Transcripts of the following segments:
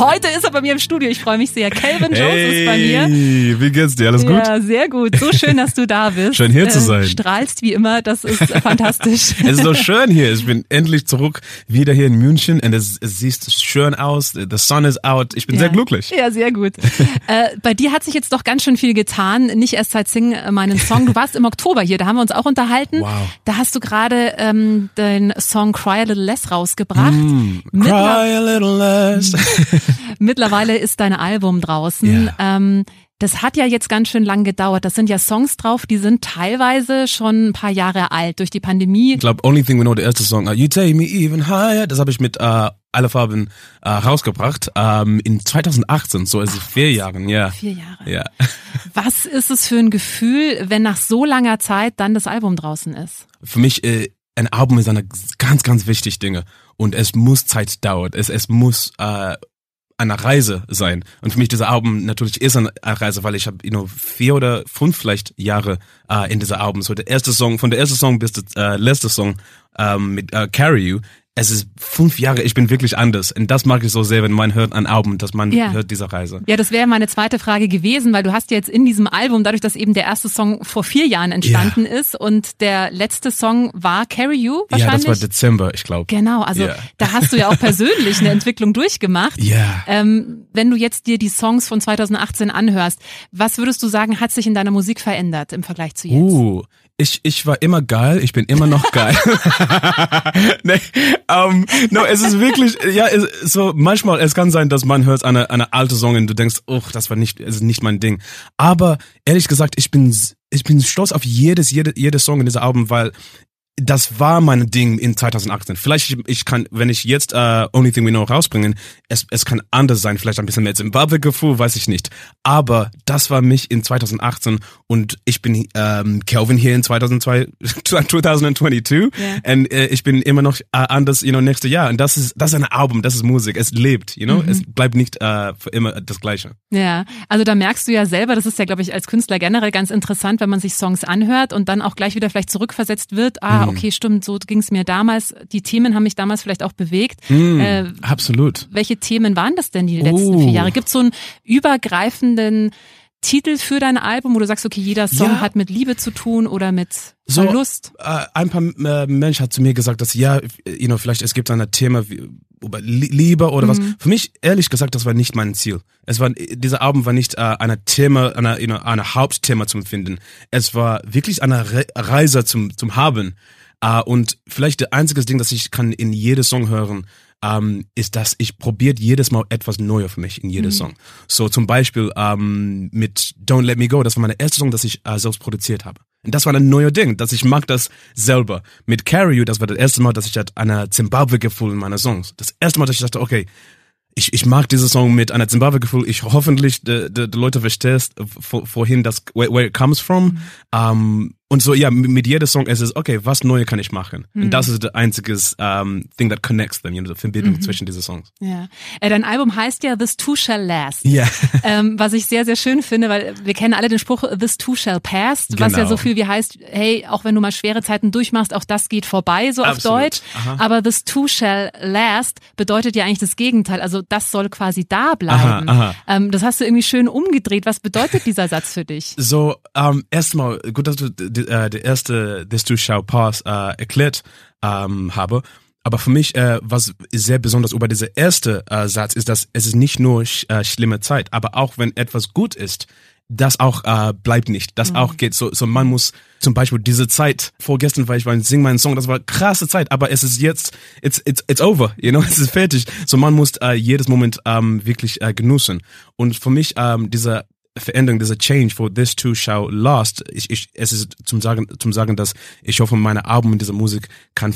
Heute ist er bei mir im Studio. Ich freue mich sehr. Calvin Jones hey, ist bei mir. Wie geht's dir? Alles gut? Ja, sehr gut. So schön, dass du da bist. Schön hier äh, zu sein. Strahlst wie immer. Das ist fantastisch. es ist so schön hier. Ich bin endlich zurück wieder hier in München und es, es sieht schön aus. The sun is out. Ich bin ja. sehr glücklich. Ja, sehr gut. äh, bei dir hat sich jetzt doch ganz schön viel getan. Nicht erst seit Sing äh, meinen Song. Du warst im Oktober hier. Da haben wir uns auch unterhalten. Wow. Da hast du gerade ähm, den Song Cry a Little Less rausgebracht. Mm, cry a little less. Mittlerweile ist dein Album draußen. Ja. Ähm, das hat ja jetzt ganz schön lang gedauert. Das sind ja Songs drauf, die sind teilweise schon ein paar Jahre alt durch die Pandemie. Ich glaube, Only Thing We Know, der erste Song, uh, You Take Me Even Higher, das habe ich mit uh, alle Farben uh, rausgebracht um, in 2018, so also Ach, vier Jahren, ja. Vier Jahre. Ja. Was ist es für ein Gefühl, wenn nach so langer Zeit dann das Album draußen ist? Für mich, äh, ein Album ist eine ganz, ganz wichtig Dinge und es muss Zeit dauern. Es, es muss äh, eine Reise sein. Und für mich dieser Album natürlich ist eine Reise, weil ich habe you know, vier oder fünf vielleicht Jahre äh, in dieser Album. So der erste Song, von der ersten Song bis der äh, letzte Song ähm, mit äh, Carry You es ist fünf Jahre, ich bin wirklich anders. Und das mag ich so sehr, wenn man hört ein Album, dass man ja. hört diese Reise. Ja, das wäre meine zweite Frage gewesen, weil du hast jetzt in diesem Album, dadurch, dass eben der erste Song vor vier Jahren entstanden ja. ist und der letzte Song war Carry You wahrscheinlich. Ja, das war Dezember, ich glaube. Genau, also ja. da hast du ja auch persönlich eine Entwicklung durchgemacht. Ja. Ähm, wenn du jetzt dir die Songs von 2018 anhörst, was würdest du sagen, hat sich in deiner Musik verändert im Vergleich zu jetzt? Uh, ich, ich war immer geil, ich bin immer noch geil. nee, um, no, es ist wirklich, ja, es, so manchmal, es kann sein, dass man hört eine, eine alte Song und du denkst, oh, das war nicht, es ist nicht mein Ding. Aber ehrlich gesagt, ich bin, ich bin stolz auf jedes, jede, jedes Song in dieser Album, weil das war mein Ding in 2018. Vielleicht ich kann, wenn ich jetzt uh, Only Thing We Know rausbringen, es, es kann anders sein, vielleicht ein bisschen mehr Zimbabwe-Gefühl, weiß ich nicht. Aber das war mich in 2018 und ich bin ähm, Kelvin hier in 2002, 2022 yeah. und äh, ich bin immer noch äh, anders, you know, nächstes Jahr. Und das ist das ist ein Album, das ist Musik, es lebt, you know, mhm. es bleibt nicht äh, für immer das Gleiche. Ja, also da merkst du ja selber, das ist ja, glaube ich, als Künstler generell ganz interessant, wenn man sich Songs anhört und dann auch gleich wieder vielleicht zurückversetzt wird. Ah, Mhm. Okay, stimmt, so ging es mir damals. Die Themen haben mich damals vielleicht auch bewegt. Mm, äh, absolut. Welche Themen waren das denn die letzten Oh. vier Jahre? Gibt es so einen übergreifenden Titel für dein Album, wo du sagst, okay, jeder Song Ja. hat mit Liebe zu tun oder mit So, Verlust? Äh, ein paar äh, Menschen hat zu mir gesagt, dass ja, you know, vielleicht es gibt ein Thema wie, über Lie- Liebe oder was. Für mich ehrlich gesagt, das war nicht mein Ziel. Es war dieser Album war nicht äh, ein Thema, eine, you know, eine Hauptthema zum Finden. Es war wirklich eine Re Reise zum zum Haben. Äh, und vielleicht der einzige Ding, das ich kann in jedem Song hören, ähm, ist, dass ich probiert jedes Mal etwas Neues für mich in jedem Song. So zum Beispiel ähm, mit Don't Let Me Go, das war meine erste Song, das ich äh, selbst produziert habe. Und das war ein neuer Ding, dass ich mag das selber. Mit Carry You, das war das erste Mal, dass ich halt eine Zimbabwe-Gefühl in meiner Songs. Das erste Mal, dass ich dachte, okay, ich, ich mag diese Song mit einer Zimbabwe-Gefühl. Ich hoffentlich die, die, die Leute verstehst vor- vorhin, das where, where it comes from. Ähm, und so ja, mit, jedem Song ist es okay, was Neues kann ich machen? Und das ist das einzige um, thing that connects them, you know, die Verbindung zwischen diesen Songs. Ja. Äh, dein Album heißt ja This Too Shall Last. Ja. Ähm, was ich sehr, sehr schön finde, weil wir kennen alle den Spruch This Too Shall Pass, was ja Genau. so viel wie heißt, hey, auch wenn du mal schwere Zeiten durchmachst, auch das geht vorbei, so auf Absolut. Deutsch. Aha. Aber This Too Shall Last bedeutet ja eigentlich das Gegenteil. Also das soll quasi da bleiben. Aha, aha. Ähm, das hast du irgendwie schön umgedreht. Was bedeutet dieser Satz für dich? So, ähm, erstmal, gut, dass du äh, die erste This Too Shall Pass äh, erklärt ähm, habe. Aber für mich, äh, was sehr besonders über dieser erste äh, Satz ist, dass es ist nicht nur sch äh, schlimme Zeit, aber auch wenn etwas gut ist, das auch äh, bleibt nicht, das mhm. auch geht. So, so man muss zum Beispiel diese Zeit vorgestern, weil ich war sing meinen Song, das war krasse Zeit, aber es ist jetzt, it's it's it's over, you know, es ist fertig. So man muss äh, jedes Moment ähm, wirklich äh, genussen. Und für mich ähm, dieser Veränderung, dieser Change for this too shall last. Ich, ich, es ist zum sagen, zum sagen, dass ich hoffe, meine Album in dieser Musik kann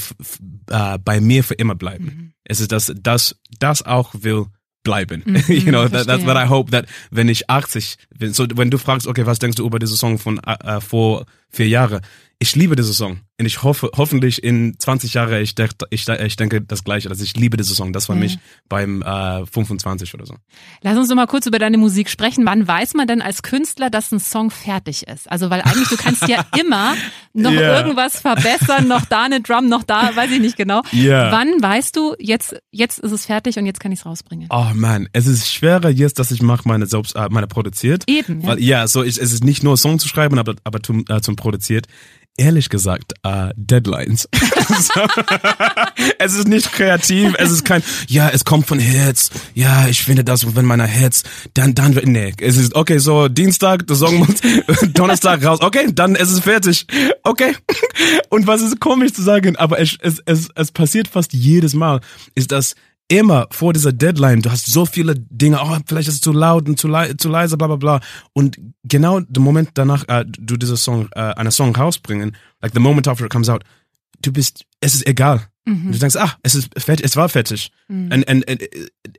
äh, bei mir für immer bleiben. Mhm. Es ist das, das, das auch will bleiben. Mhm, you know, that, that's what I hope that wenn ich 80 bin, so wenn du fragst, okay, was denkst du über diese Song von äh, vor vier Jahren? Ich liebe diese Song und ich hoffe, hoffentlich in 20 Jahren, ich, denk, ich, ich denke das Gleiche. Also ich liebe diese Song. Das war mhm. mich beim äh, 25 oder so. Lass uns noch mal kurz über deine Musik sprechen. Wann weiß man denn als Künstler, dass ein Song fertig ist? Also weil eigentlich du kannst ja immer noch yeah. irgendwas verbessern, noch da eine Drum, noch da, weiß ich nicht genau. Yeah. Wann weißt du, jetzt jetzt ist es fertig und jetzt kann ich es rausbringen? Oh man, es ist schwerer jetzt, dass ich mache meine selbst äh, meine produziert. Eben. Ja. Weil ja, so ich, es ist nicht nur Song zu schreiben, aber aber zum, äh, zum produziert ehrlich gesagt äh, Deadlines. es ist nicht kreativ, es ist kein, ja, es kommt von Hits, ja, ich finde das, wenn meiner Hits, dann, dann, nee, es ist, okay, so Dienstag, der Song muss Donnerstag raus, okay, dann ist es fertig, okay. Und was ist komisch zu sagen, aber es, es, es, es passiert fast jedes Mal, ist das immer vor dieser Deadline, du hast so viele Dinge, oh, vielleicht ist es zu laut und zu, le zu leise, bla bla bla. Und genau der Moment danach, äh, du dieser Song, äh, einen Song rausbringen, like the moment after it comes out, du bist, es ist egal. Mhm. Du denkst, ach, es ist fertig, es war fertig. Mhm. Und, und, und,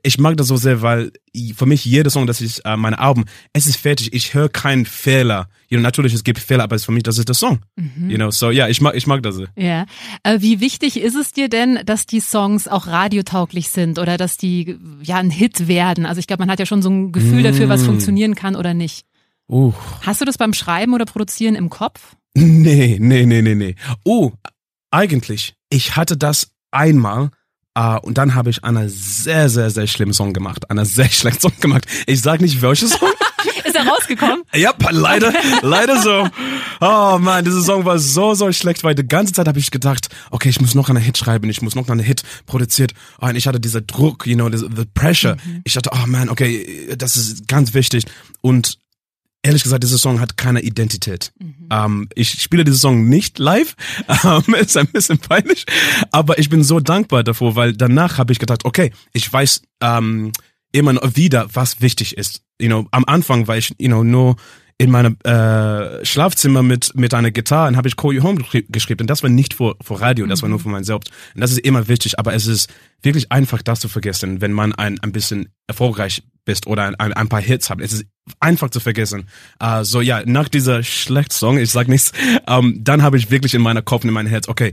ich mag das so sehr, weil für mich jeder Song, das ich äh, meine Alben, es ist fertig. Ich höre keinen Fehler. You know, natürlich es gibt Fehler, aber es für mich das ist der Song. Mhm. You know, so ja, yeah, ich mag ich mag das. Ja. Äh, wie wichtig ist es dir denn, dass die Songs auch radiotauglich sind oder dass die ja ein Hit werden? Also ich glaube, man hat ja schon so ein Gefühl dafür, was mm. funktionieren kann oder nicht. Uh. Hast du das beim Schreiben oder Produzieren im Kopf? Nee, nee, nee, nee, nee. Oh, eigentlich, ich hatte das einmal Uh, und dann habe ich einen sehr, sehr, sehr schlimmen Song gemacht. Einen sehr schlechten Song gemacht. Ich sag nicht, welches Song. Ist er rausgekommen? ja, leider, leider so. Oh man, dieser Song war so, so schlecht, weil die ganze Zeit habe ich gedacht, okay, ich muss noch einen Hit schreiben, ich muss noch einen Hit produziert. Oh, und ich hatte dieser Druck, you know, the, the pressure. Mhm. Ich dachte, oh man, okay, das ist ganz wichtig. Und ehrlich gesagt, dieser Song hat keine Identität. Mhm. Ähm, ich spiele diesen Song nicht live, ähm, ist ein bisschen peinlich, aber ich bin so dankbar davor, weil danach habe ich gedacht, okay, ich weiß ähm, immer wieder, was wichtig ist. You know, am Anfang war ich, you know, nur in meinem äh, Schlafzimmer mit mit einer Gitarre und habe ich Call You Home geschrieben und das war nicht vor vor Radio, das war nur für mein selbst und das ist immer wichtig, aber es ist wirklich einfach das zu vergessen, wenn man ein ein bisschen erfolgreich bist oder ein, ein paar Hits habt. Es ist einfach zu vergessen. Uh, so ja, nach dieser schlechten Song, ich sag nichts, um, ähm, dann habe ich wirklich in meiner Kopf in meinem Herz, okay,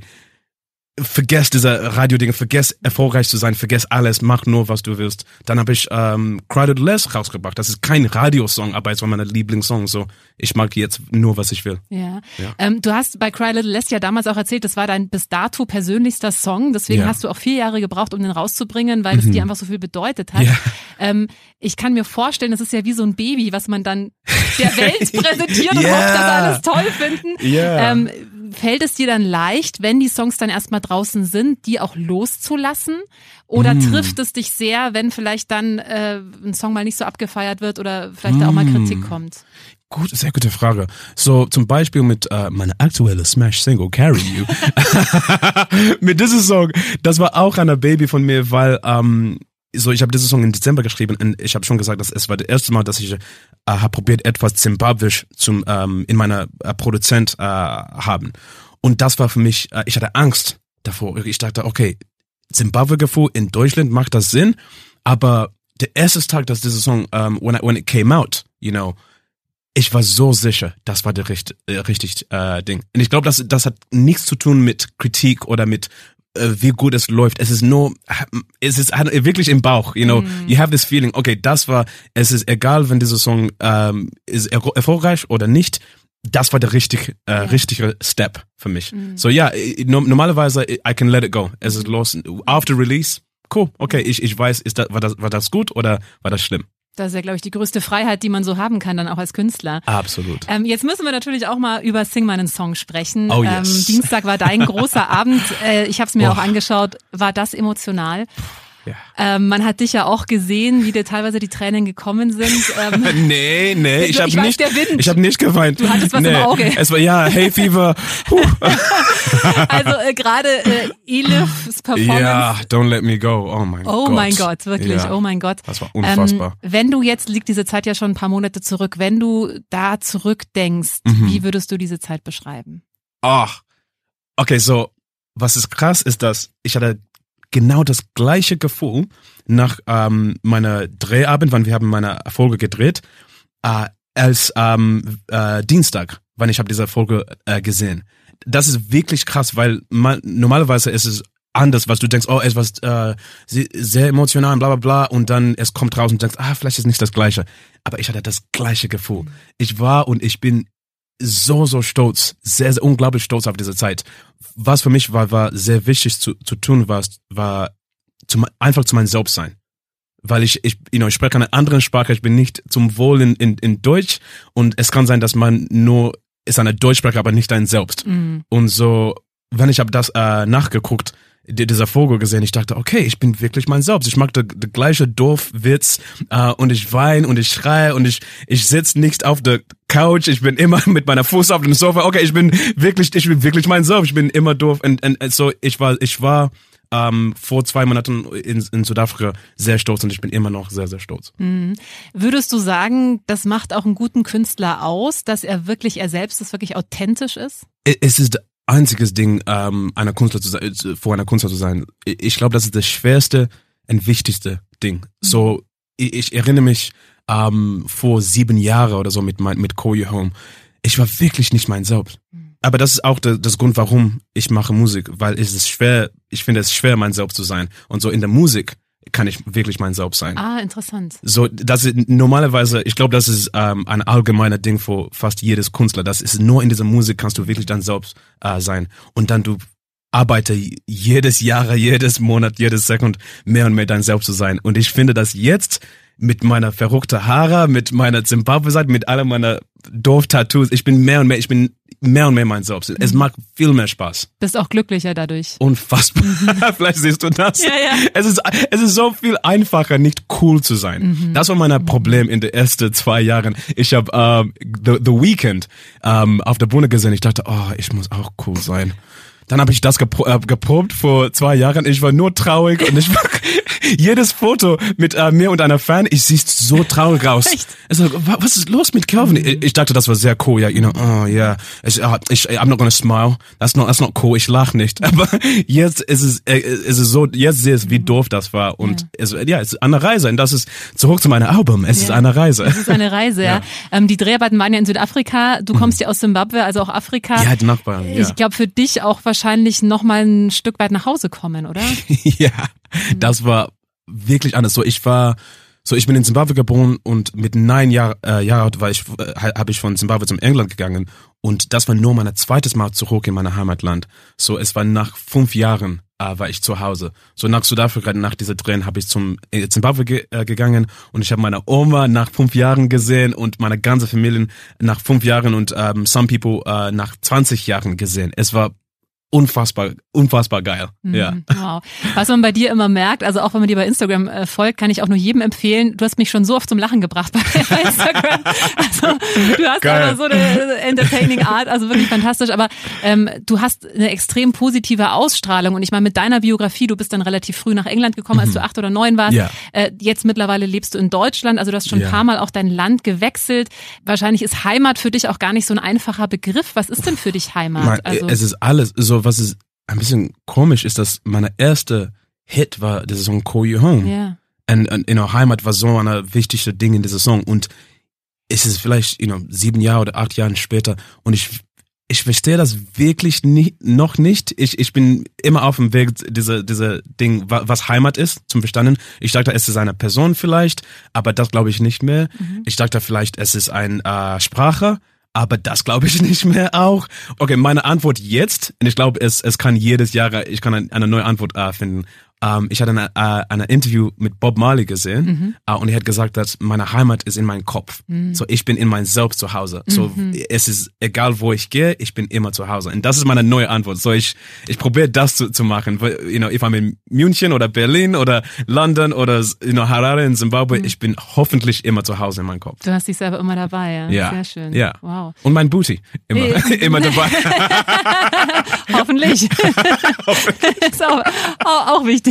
vergess diese Radio-Dinge, vergess erfolgreich zu sein, vergess alles, mach nur, was du willst. Dann habe ich ähm, Crowded Less rausgebracht. Das ist kein Radiosong, aber es war mein Lieblingssong. So, ich mag jetzt nur, was ich will. Ja. ja. Ähm, du hast bei Cry Little Less ja damals auch erzählt, das war dein bis dato persönlichster Song. Deswegen ja. hast du auch vier Jahre gebraucht, um den rauszubringen, weil es mhm. dir einfach so viel bedeutet hat. Ja. Ähm, ich kann mir vorstellen, das ist ja wie so ein Baby, was man dann der Welt präsentiert und hofft, dass alles toll finden. Ähm, fällt es dir dann leicht, wenn die Songs dann erstmal draußen sind, die auch loszulassen? Oder mm. trifft es dich sehr, wenn vielleicht dann äh, ein Song mal nicht so abgefeiert wird oder vielleicht mm. da auch mal Kritik mm. kommt? Gut, sehr gute Frage. So zum Beispiel mit äh, meiner aktuelle Smash-Single Carry You. mit diesem Song, das war auch eine Baby von mir, weil ähm, so ich habe diese Song im Dezember geschrieben und ich habe schon gesagt, dass es war das erste Mal, dass ich äh, habe probiert etwas Zimbabwisch zum ähm, in meiner äh, Produzent äh, haben und das war für mich äh, ich hatte Angst davor ich dachte okay Zimbabwe Gefühl in Deutschland macht das Sinn aber der erste Tag dass dieser Song ähm, when I, when it came out you know ich war so sicher, das war der richtig, äh, richtig äh, Ding. Und ich glaube, das, das hat nichts zu tun mit Kritik oder mit wie gut es läuft. Es ist nur, es ist wirklich im Bauch, you know. Mm. You have this feeling, okay, das war, es ist egal, wenn dieser Song ähm, ist erfolgreich oder nicht. Das war der richtig, äh, ja. richtige Step für mich. Mm. So ja, no, normalerweise I can let it go. Es ist los. After release, cool, okay, ich, ich weiß, ist das, war das, war das gut oder war das schlimm? Das ist ja, glaube ich, die größte Freiheit, die man so haben kann, dann auch als Künstler. Absolut. Ähm, jetzt müssen wir natürlich auch mal über Sing meinen Song sprechen. Oh, yes. ähm, Dienstag war dein großer Abend. Äh, ich habe es mir Boah. auch angeschaut. War das emotional? Ja. Ähm, man hat dich ja auch gesehen, wie dir teilweise die Tränen gekommen sind. Ähm, nee, nee, ich habe nicht, ich habe nicht geweint. Du hattest was nee. im Auge. Es war ja Hay Fever. also äh, gerade äh, Elifs Performance. Ja, Don't Let Me Go. Oh mein oh Gott. Oh mein Gott, wirklich. Ja. Oh mein Gott. Das war unfassbar. Ähm, wenn du jetzt liegt diese Zeit ja schon ein paar Monate zurück. Wenn du da zurückdenkst, mhm. wie würdest du diese Zeit beschreiben? Ach, okay, so was ist krass ist, dass ich hatte genau das gleiche Gefühl nach ähm, meiner Drehabend, wann wir haben meine Folge gedreht, äh, als ähm, äh, Dienstag, wann ich habe diese Folge äh, gesehen. Das ist wirklich krass, weil man, normalerweise ist es anders, was du denkst, oh, etwas äh, sehr emotional, bla bla bla, und dann es kommt raus und denkst, ah, vielleicht ist nicht das Gleiche. Aber ich hatte das gleiche Gefühl. Ich war und ich bin so, so stolz, sehr, sehr unglaublich stolz auf diese Zeit. Was für mich war, war sehr wichtig zu, zu tun, war, war zum, einfach zu meinem Selbst sein. Weil ich, ich, you know, ich spreche eine andere Sprache, ich bin nicht zum Wohl in, in, in Deutsch und es kann sein, dass man nur ist eine Deutschsprache, aber nicht ein Selbst. Mhm. Und so, wenn ich habe das äh, nachgeguckt, dieser Vogel gesehen. Ich dachte, okay, ich bin wirklich mein Selbst. Ich mag der gleiche Dorfwitz äh, und ich weine und ich schreie und ich ich sitze nicht auf der Couch. Ich bin immer mit meiner Fuß auf dem Sofa. Okay, ich bin wirklich, ich bin wirklich mein Selbst. Ich bin immer doof und, und, und so. Ich war, ich war ähm, vor zwei Monaten in, in Südafrika sehr stolz und ich bin immer noch sehr, sehr stolz. Mhm. Würdest du sagen, das macht auch einen guten Künstler aus, dass er wirklich er selbst ist, wirklich authentisch ist? Es ist einziges Ding, ähm, einer Künstler zu sein, äh, vor einer Künstler zu sein. Ich glaube, das ist das schwerste und wichtigste Ding. So, ich, ich erinnere mich ähm, vor sieben Jahren oder so mit mein, mit Koyo Home. Ich war wirklich nicht mein Selbst. Mhm. Aber das ist auch der, das Grund, warum ich mache Musik, weil es ist schwer, ich finde es schwer, mein Selbst zu sein. Und so in der Musik kann ich wirklich mein Selbst sein. Ah, interessant. So, das ist normalerweise, ich glaube, das ist ähm, ein allgemeiner Ding für fast jedes Künstler. Das ist nur in dieser Musik kannst du wirklich dein Selbst äh, sein. Und dann du arbeite jedes Jahr, jedes Monat, jedes Sekund mehr und mehr dein Selbst zu sein. Und ich finde, dass jetzt mit meiner verrückten Haare, mit meiner Zimbabwe-Seite, mit all meiner Dorf-Tattoos, ich bin mehr und mehr, ich bin mehr und mehr mein Selbst. Es mhm. macht viel mehr Spaß. Bist auch glücklicher dadurch. Unfassbar. Mhm. Vielleicht siehst du das. Ja, ja. Es ist, es ist so viel einfacher, nicht cool zu sein. Mhm. Das war mein Problem in den ersten zwei Jahren. Ich habe ähm, The, The Weekend ähm, auf der Bühne gesehen. Ich dachte, oh, ich muss auch cool sein. Dann habe ich das gepro äh, geprobt vor zwei Jahren. Ich war nur traurig und ich war jedes Foto mit äh, mir und einer Fan, ich siehst so traurig aus. Echt? Also, was ist los mit Calvin? Ich, ich dachte, das war sehr cool. Ja, you know, oh yeah, ich, uh, ich, I'm not gonna smile. That's not, that's not cool. Ich lach nicht. Aber jetzt ist es, äh, ist es so, jetzt sehe ich, wie doof das war und ja. es, ja, es ist eine Reise und das ist zurück zu meinem Album. Es ja. ist eine Reise. Es ist eine Reise. ja. ja. Ähm, die Dreharbeiten waren ja in Südafrika. Du kommst mhm. ja aus Zimbabwe, also auch Afrika. Ja, die Nachbarn. Ja. Ich glaube, für dich auch wahrscheinlich wahrscheinlich noch mal ein Stück weit nach Hause kommen, oder? ja, das war wirklich anders. So, ich war, so ich bin in Zimbabwe geboren und mit neun Jahr, äh, Jahren alt war ich, äh, habe ich von Zimbabwe zum England gegangen und das war nur mein zweites Mal zurück in mein Heimatland. So, es war nach fünf Jahren äh, war ich zu Hause. So nach Südafrika, nach dieser Tränen, habe ich zum äh, Zimbabwe ge äh, gegangen und ich habe meine Oma nach fünf Jahren gesehen und meine ganze Familie nach fünf Jahren und ähm, some people äh, nach 20 Jahren gesehen. Es war unfassbar, unfassbar geil. Mhm, ja. Wow. Was man bei dir immer merkt, also auch wenn man dir bei Instagram äh, folgt, kann ich auch nur jedem empfehlen. Du hast mich schon so oft zum Lachen gebracht bei, bei Instagram. Also du hast geil. aber so eine entertaining Art, also wirklich fantastisch. Aber ähm, du hast eine extrem positive Ausstrahlung und ich meine mit deiner Biografie, du bist dann relativ früh nach England gekommen, als mhm. du acht oder neun warst. Ja. Äh, jetzt mittlerweile lebst du in Deutschland, also du hast schon ja. ein paar Mal auch dein Land gewechselt. Wahrscheinlich ist Heimat für dich auch gar nicht so ein einfacher Begriff. Was ist denn für dich Heimat? Nein, also, es ist alles so was ist ein bisschen komisch ist, dass meine erste Hit war dieser Song Call You Home. Yeah. Und, und in der Heimat war so eine wichtige Ding in dieser Song. Und es ist vielleicht, you know, sieben Jahre oder acht Jahre später und ich, ich verstehe das wirklich nicht, noch nicht. Ich, ich bin immer auf dem Weg, diese, diese Ding, was Heimat ist, zum Verstanden. Ich dachte, es ist eine Person vielleicht, aber das glaube ich nicht mehr. Mhm. Ich dachte vielleicht, es ist eine äh, Sprache, aber das glaube ich nicht mehr auch. Okay, meine Antwort jetzt, und ich glaube, es, es kann jedes Jahr, ich kann eine neue Antwort äh, finden. Ähm, ich hatte eine, äh, ein Interview mit Bob Marley gesehen Mhm. äh, und er hat gesagt, dass meine Heimat ist in meinem Kopf. So ich bin in mein Selbst zu Hause. So Mhm. es ist egal, wo ich gehe, ich bin immer zu Hause. Und das ist meine neue Antwort. So ich ich probiere das zu, zu machen. You know, if I'm in München oder Berlin oder London oder you know, Harare in Zimbabwe, Mhm. ich bin hoffentlich immer zu Hause in meinem Kopf. Du hast dich selber immer dabei, ja. Ja. Sehr schön. Ja. Wow. Und mein Booty immer Ja. immer dabei. Hoffentlich. ist auch, auch, auch wichtig.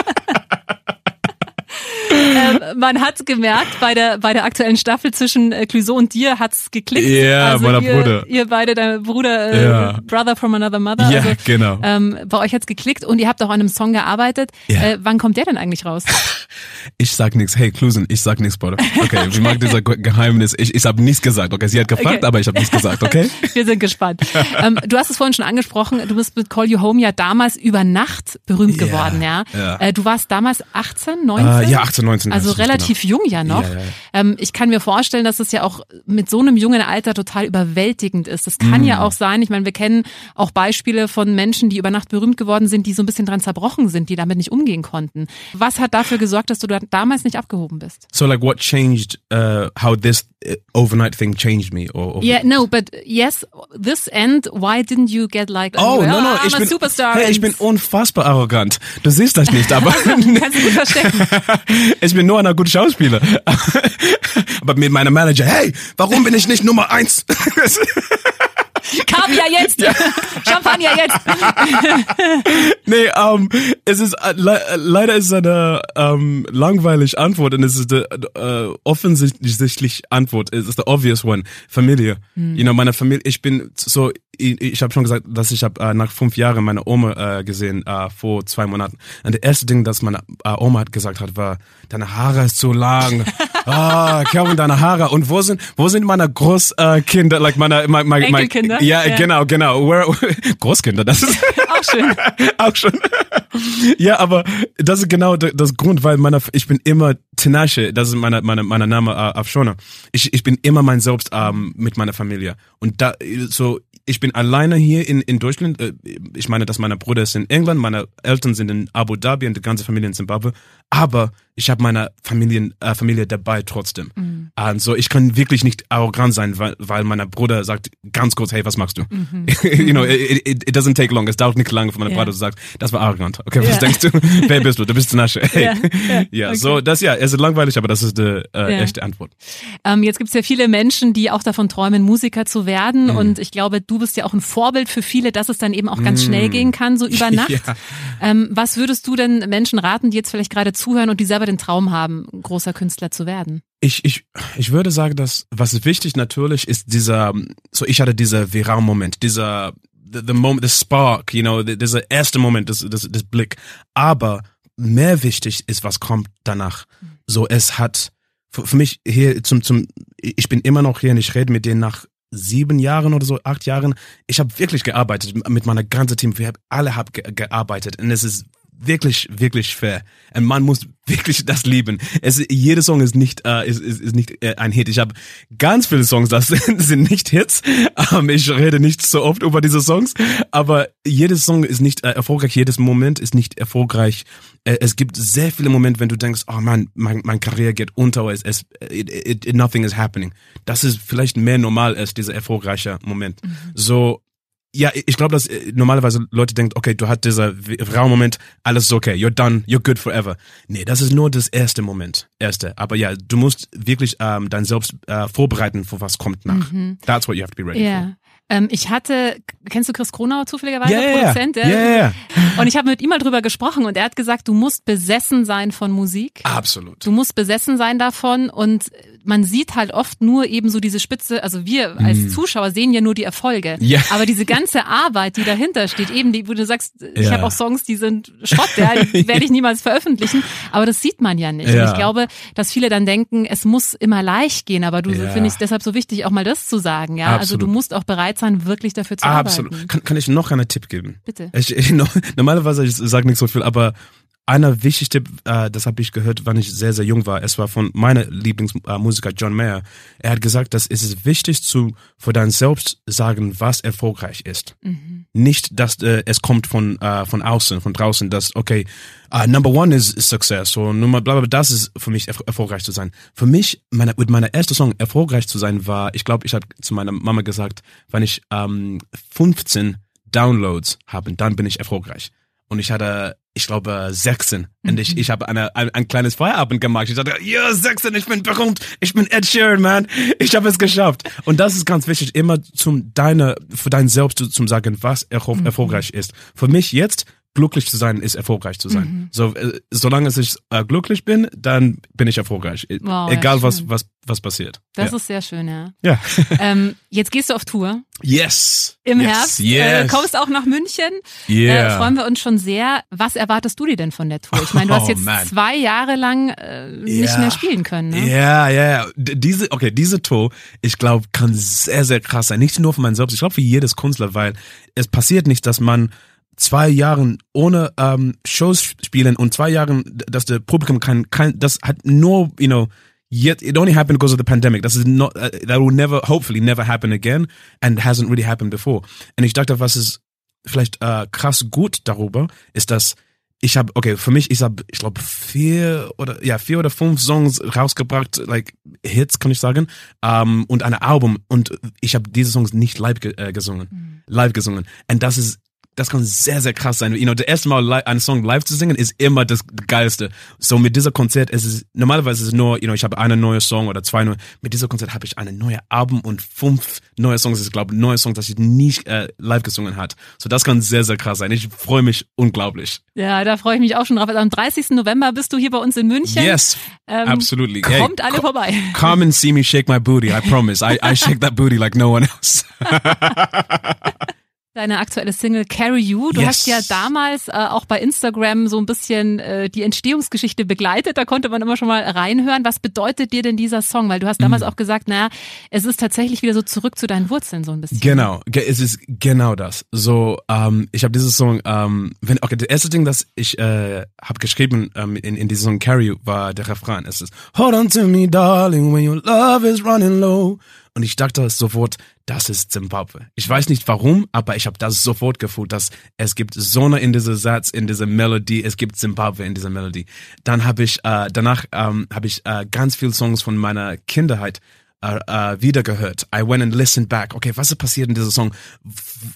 ähm, man hat gemerkt, bei der, bei der aktuellen Staffel zwischen äh, Clouseau und dir hat's geklickt. Ja, also meiner ihr, Bruder. Ihr beide, dein Bruder, äh, Ja. Brother from another mother. Ja, also, genau. Ähm, bei euch hat's geklickt und ihr habt auch an einem Song gearbeitet. Ja. Äh, wann kommt der denn eigentlich raus? Ich sag nichts. Hey, Clusen, ich sag nichts, Bruder. Okay, wie mag dieser Ge- Geheimnis? Ich, ich habe nichts gesagt. Okay, sie hat gefragt, Okay. aber ich habe nichts gesagt. Okay? Wir sind gespannt. ähm, du hast es vorhin schon angesprochen, du bist mit Call You Home ja damals über Nacht berühmt geworden, ja. ja. Äh, du warst damals 18, 19? Äh, ja, 18, 19. Also das ist genau. relativ jung ja noch. Ja, ja. Ähm, ich kann mir vorstellen, dass es ja auch mit so einem jungen Alter total überwältigend ist. Das kann Mm. ja auch sein, ich meine, wir kennen auch Beispiele von Menschen, die über Nacht berühmt geworden sind, die so ein bisschen dran zerbrochen sind, die damit nicht umgehen konnten. Was hat dafür gesorgt, dass du da damals nicht abgehoben bist? So like what changed uh, how this uh, overnight thing changed me? Or, or Yeah, no, but yes, this and why didn't you get like Oh, you no, no, I'm ich a bin, superstar hey, ich bin unfassbar arrogant. Du siehst das nicht, aber Kannst du gut verstecken. ich bin nur ein guter Schauspieler. aber mit meinem Manager, hey, warum bin ich nicht Nummer eins? Kaviar jetzt! Champagner jetzt! nee, ähm, es ist äh, le äh, leider ist es eine ähm, langweilig Antwort und es ist die äh, offensichtlich Antwort. Es ist the obvious one. Familie. You know, meine Familie. Ich bin so. Ich, habe schon gesagt, dass ich habe äh, nach fünf Jahren meine Oma äh, gesehen äh, vor zwei Monaten. Und das erste Ding, das meine äh, Oma hat gesagt hat, war: Deine Haare ist zu lang. Ah, Kevin, deine Haare. Und wo sind wo sind meine Großkinder? Äh, like meine, meine, meine Enkelkinder? Ja, Ja. genau, genau. Where, Großkinder. Das ist Auch schön. auch schon. ja, aber das ist genau das Grund, weil meine, ich bin immer Tinashe, das ist meine, meine, meine Name äh, auf Shona. Ich, ich bin immer mein Selbst ähm, mit meiner Familie. Und da, so, ich bin alleine hier in, in Deutschland. Äh, Ich meine, dass meine Bruder ist in England, meine Eltern sind in Abu Dhabi und die ganze Familie in Zimbabwe. Aber ich habe meine Familien, äh, Familie dabei trotzdem. Und so, ich kann wirklich nicht arrogant sein, weil, weil mein Bruder sagt ganz kurz, hey, was machst du? you know, it, it, it doesn't take long. Es dauert nicht lange, von meinem Ja. Bruder sagt, das war arrogant. Okay, was Ja. denkst du? Wer bist du? Du bist Tinashe. Hey. Ja, Ja, ja, okay. so, das ja, es ist langweilig, aber das ist die äh, echte Antwort. Ähm, jetzt gibt es ja viele Menschen, die auch davon träumen, Musiker zu werden. Mhm. Und ich glaube, du bist ja auch ein Vorbild für viele, dass es dann eben auch ganz schnell gehen kann, so über Nacht. Ähm, was würdest du denn Menschen raten, die jetzt vielleicht gerade zuhören und die selber den Traum haben, großer Künstler zu werden? Ich, ich, ich würde sagen, dass was wichtig natürlich ist dieser, so ich hatte dieser viralen Moment, dieser the, the moment, the spark, you know, dieser erste Moment, das, das, das Blick. Aber mehr wichtig ist, was kommt danach. So es hat für, für mich hier zum zum, ich bin immer noch hier und ich rede mit denen nach sieben Jahren oder so, acht Jahren. Ich habe wirklich gearbeitet mit meiner ganzen Team. Wir haben alle hab ge gearbeitet und es ist wirklich, wirklich fair. Und man muss wirklich das lieben. Es, jeder Song ist nicht, äh, ist, ist, ist nicht äh, ein Hit. Ich habe ganz viele Songs, das sind, nicht Hits. Ähm, ich rede nicht so oft über diese Songs, aber jedes Song ist nicht äh, erfolgreich, jedes Moment ist nicht erfolgreich. Äh, es gibt sehr viele Momente, wenn du denkst, oh man, mein, mein Karriere geht unter, es, es it, it, it, nothing is happening. Das ist vielleicht mehr normal als dieser erfolgreiche Moment. So, ja, ich glaube, dass äh, normalerweise Leute denken, okay, du hast dieser Raummoment, alles ist okay, you're done, you're good forever. Nee, das ist nur das erste Moment, erste. Aber ja, du musst wirklich ähm, dein Selbst äh, vorbereiten, für was kommt nach. That's what you have to be ready Ja. Ähm, ich hatte, kennst du Chris Kronauer zufälligerweise, for. Yeah, Produzent? yeah, yeah, yeah. Und ich habe mit ihm mal drüber gesprochen und er hat gesagt, du musst besessen sein von Musik. Absolut. Du musst besessen sein davon und man sieht halt oft nur eben so diese Spitze, also wir als Zuschauer sehen ja nur die Erfolge. Mhm. Ja. Aber diese ganze Arbeit, die dahinter steht, eben die, wo du sagst, ich Ja. habe auch Songs, die sind Schrott, ja, die werde ich niemals veröffentlichen, aber das sieht man ja nicht. Ja. Und ich glaube, dass viele dann denken, es muss immer leicht gehen, aber du finde ich deshalb so wichtig, auch mal das zu sagen, ja. Also du Absolut. musst auch bereit sein, wirklich dafür zu Absolut. arbeiten. Kann, kann ich noch einen Tipp geben? Bitte. Ich, ich, no- normalerweise ich sage nicht so viel, aber einer wichtigste, äh, das habe ich gehört, wann ich sehr, sehr jung war. Es war von meiner Lieblingsmusiker John Mayer. Er hat gesagt, dass es ist wichtig zu für dein Selbst sagen, was erfolgreich ist. Mhm. Nicht, dass äh, es kommt von äh, von außen, von draußen, dass okay, uh, number one is, is success. So Nummer bla, bla, das ist für mich erfolgreich zu sein. Für mich, meine, mit meiner ersten Song erfolgreich zu sein war, ich glaube, ich habe zu meiner Mama gesagt, wenn ich ähm, 15 Downloads habe, dann bin ich erfolgreich. Und ich hatte ich glaube, 16. Und ich, ich habe eine, ein, ein kleines Feierabend gemacht. Ich dachte, ja, 16, ich bin berühmt, ich bin Ed Sheeran, man. Ich habe es geschafft. Und das ist ganz wichtig, immer zum deine, für dein Selbst zu sagen, was mhm. erfolgreich ist. Für mich jetzt, glücklich zu sein, ist erfolgreich zu sein. Mhm. So, äh, solange ich äh, glücklich bin, dann bin ich erfolgreich. Wow, Egal ja, was, was, was passiert. Das ja. ist sehr schön, ja. Ja. ähm, jetzt gehst du auf Tour. Yes. Im yes. Herbst. Äh, yes. Äh, kommst auch nach München. Yeah. Äh, freuen wir uns schon sehr. Was erwartest du dir denn von der Tour? Ich meine, du hast oh, jetzt oh, zwei Jahre lang äh, nicht yeah. mehr spielen können. Ne? Ja, ja, ja. Diese, okay, diese Tour, ich glaube, kann sehr, sehr krass sein. Nicht nur für meinen Selbst, ich glaube für jedes Künstler, weil es passiert nicht, dass man zwei Jahren ohne ähm, Shows spielen und zwei Jahren, dass der Publikum kann, kann das hat nur, you know, yet it only happened because of the pandemic. This is not uh, that will never, hopefully, never happen again and hasn't really happened before. Und ich dachte, was ist vielleicht äh, krass gut darüber, ist, dass ich habe, okay, für mich, ich habe, ich glaube, vier oder ja vier oder fünf Songs rausgebracht, like Hits, kann ich sagen, um, und ein Album und ich habe diese Songs nicht live ge äh, gesungen, mhm. live gesungen. Und das ist das kann sehr, sehr krass sein. You know, das erste Mal einen Song live zu singen ist immer das Geilste. So mit dieser Konzert ist es, normalerweise ist es nur, you know, ich habe eine neue Song oder zwei neue. Mit dieser Konzert habe ich eine neue Album und fünf neue Songs. Ich glaube, neue Songs, das ich nie äh, live gesungen hat. So das kann sehr, sehr krass sein. Ich freue mich unglaublich. Ja, da freue ich mich auch schon drauf. Also am 30. November bist du hier bei uns in München. Yes, ähm, absolutely. Kommt hey, alle vorbei. Come and see me shake my booty. I promise. I, I shake that booty like no one else. Deine aktuelle Single Carry You. Du yes. hast ja damals äh, auch bei Instagram so ein bisschen äh, die Entstehungsgeschichte begleitet. Da konnte man immer schon mal reinhören. Was bedeutet dir denn dieser Song? Weil du hast damals mm. auch gesagt, naja, es ist tatsächlich wieder so zurück zu deinen Wurzeln so ein bisschen. Genau, es ist genau das. So, ähm, ich habe dieses Song, ähm, wenn, okay, das erste Ding, das ich äh, habe geschrieben ähm, in, in diesem Song Carry You, war der Refrain. Es ist Hold on to me, darling, when your love is running low. Und ich dachte sofort, das ist Zimbabwe. Ich weiß nicht warum, aber ich habe das sofort gefühlt, dass es gibt Sonne in diesem Satz, in dieser Melodie, es gibt Zimbabwe in dieser Melodie. Dann habe ich, äh, danach ähm, habe ich äh, ganz viele Songs von meiner Kindheit äh, äh, wieder gehört. I went and listened back. Okay, was ist passiert in dieser Song?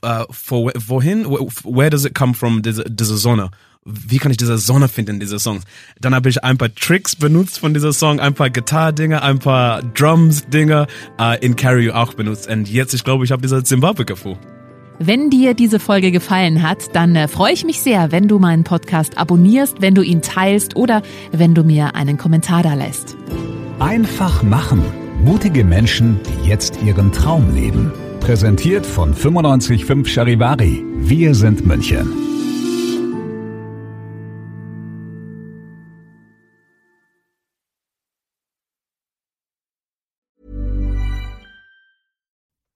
Uh, for, wohin? Where does it come from, diese, diese Sonne? Wie kann ich diese Sonne finden in diese Songs? Dann habe ich ein paar Tricks benutzt von dieser Song, ein paar Gitarre-Dinger, ein paar Drums-Dinger äh, in Carry You auch benutzt. Und jetzt, ich glaube, ich habe dieser Zimbabwe-Gefühl. Wenn dir diese Folge gefallen hat, dann äh, freue ich mich sehr, wenn du meinen Podcast abonnierst, wenn du ihn teilst oder wenn du mir einen Kommentar da lässt. Einfach machen. Mutige Menschen, die jetzt ihren Traum leben. Präsentiert von 955 Charivari. Wir sind München.